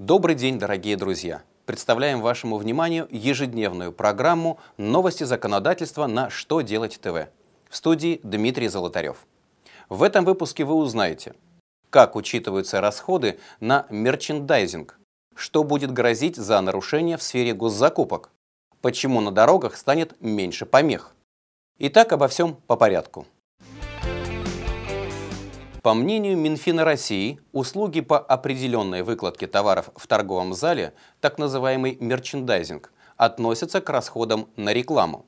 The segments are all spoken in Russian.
Добрый день, дорогие друзья! Представляем вашему вниманию ежедневную программу «Новости законодательства» на «Что делать ТВ». В студии Дмитрий Золотарев. В этом выпуске вы узнаете, как учитываются расходы на мерчендайзинг, что будет грозить за нарушение в сфере госзакупок, почему на дорогах станет меньше помех. Итак, обо всем по порядку. По мнению Минфина России, услуги по определенной выкладке товаров в торговом зале, так называемый мерчендайзинг, относятся к расходам на рекламу.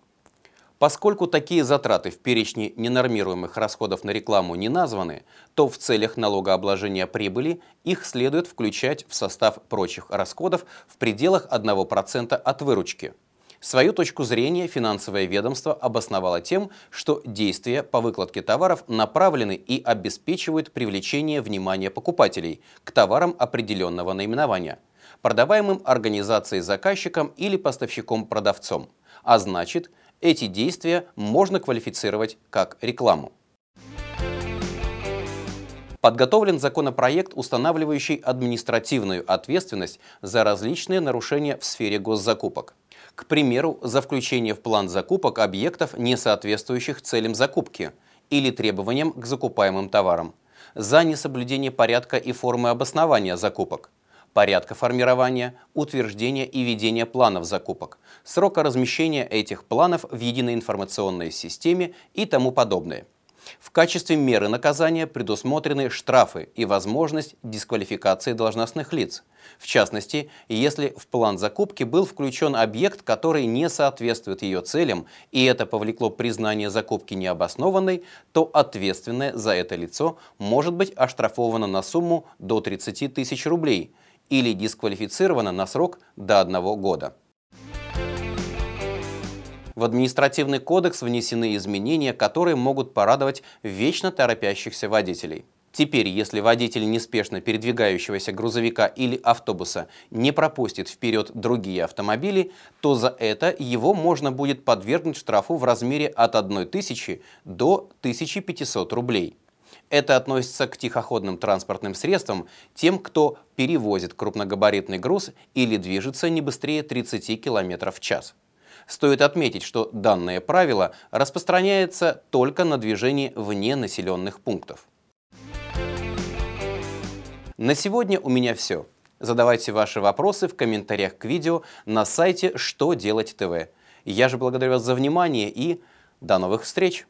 Поскольку такие затраты в перечне ненормируемых расходов на рекламу не названы, то в целях налогообложения прибыли их следует включать в состав прочих расходов в пределах 1% от выручки – Свою точку зрения финансовое ведомство обосновало тем, что действия по выкладке товаров направлены и обеспечивают привлечение внимания покупателей к товарам определенного наименования, продаваемым организацией заказчиком или поставщиком-продавцом, а значит, эти действия можно квалифицировать как рекламу. Подготовлен законопроект, устанавливающий административную ответственность за различные нарушения в сфере госзакупок. К примеру, за включение в план закупок объектов, не соответствующих целям закупки или требованиям к закупаемым товарам, за несоблюдение порядка и формы обоснования закупок, порядка формирования, утверждения и ведения планов закупок, срока размещения этих планов в единой информационной системе и тому подобное. В качестве меры наказания предусмотрены штрафы и возможность дисквалификации должностных лиц. В частности, если в план закупки был включен объект, который не соответствует ее целям, и это повлекло признание закупки необоснованной, то ответственное за это лицо может быть оштрафовано на сумму до 30 тысяч рублей или дисквалифицировано на срок до одного года. В административный кодекс внесены изменения, которые могут порадовать вечно торопящихся водителей. Теперь, если водитель неспешно передвигающегося грузовика или автобуса не пропустит вперед другие автомобили, то за это его можно будет подвергнуть штрафу в размере от 1000 до 1500 рублей. Это относится к тихоходным транспортным средствам, тем, кто перевозит крупногабаритный груз или движется не быстрее 30 км в час. Стоит отметить, что данное правило распространяется только на движение вне населенных пунктов. На сегодня у меня все. Задавайте ваши вопросы в комментариях к видео на сайте «Что делать ТВ». Я же благодарю вас за внимание и до новых встреч!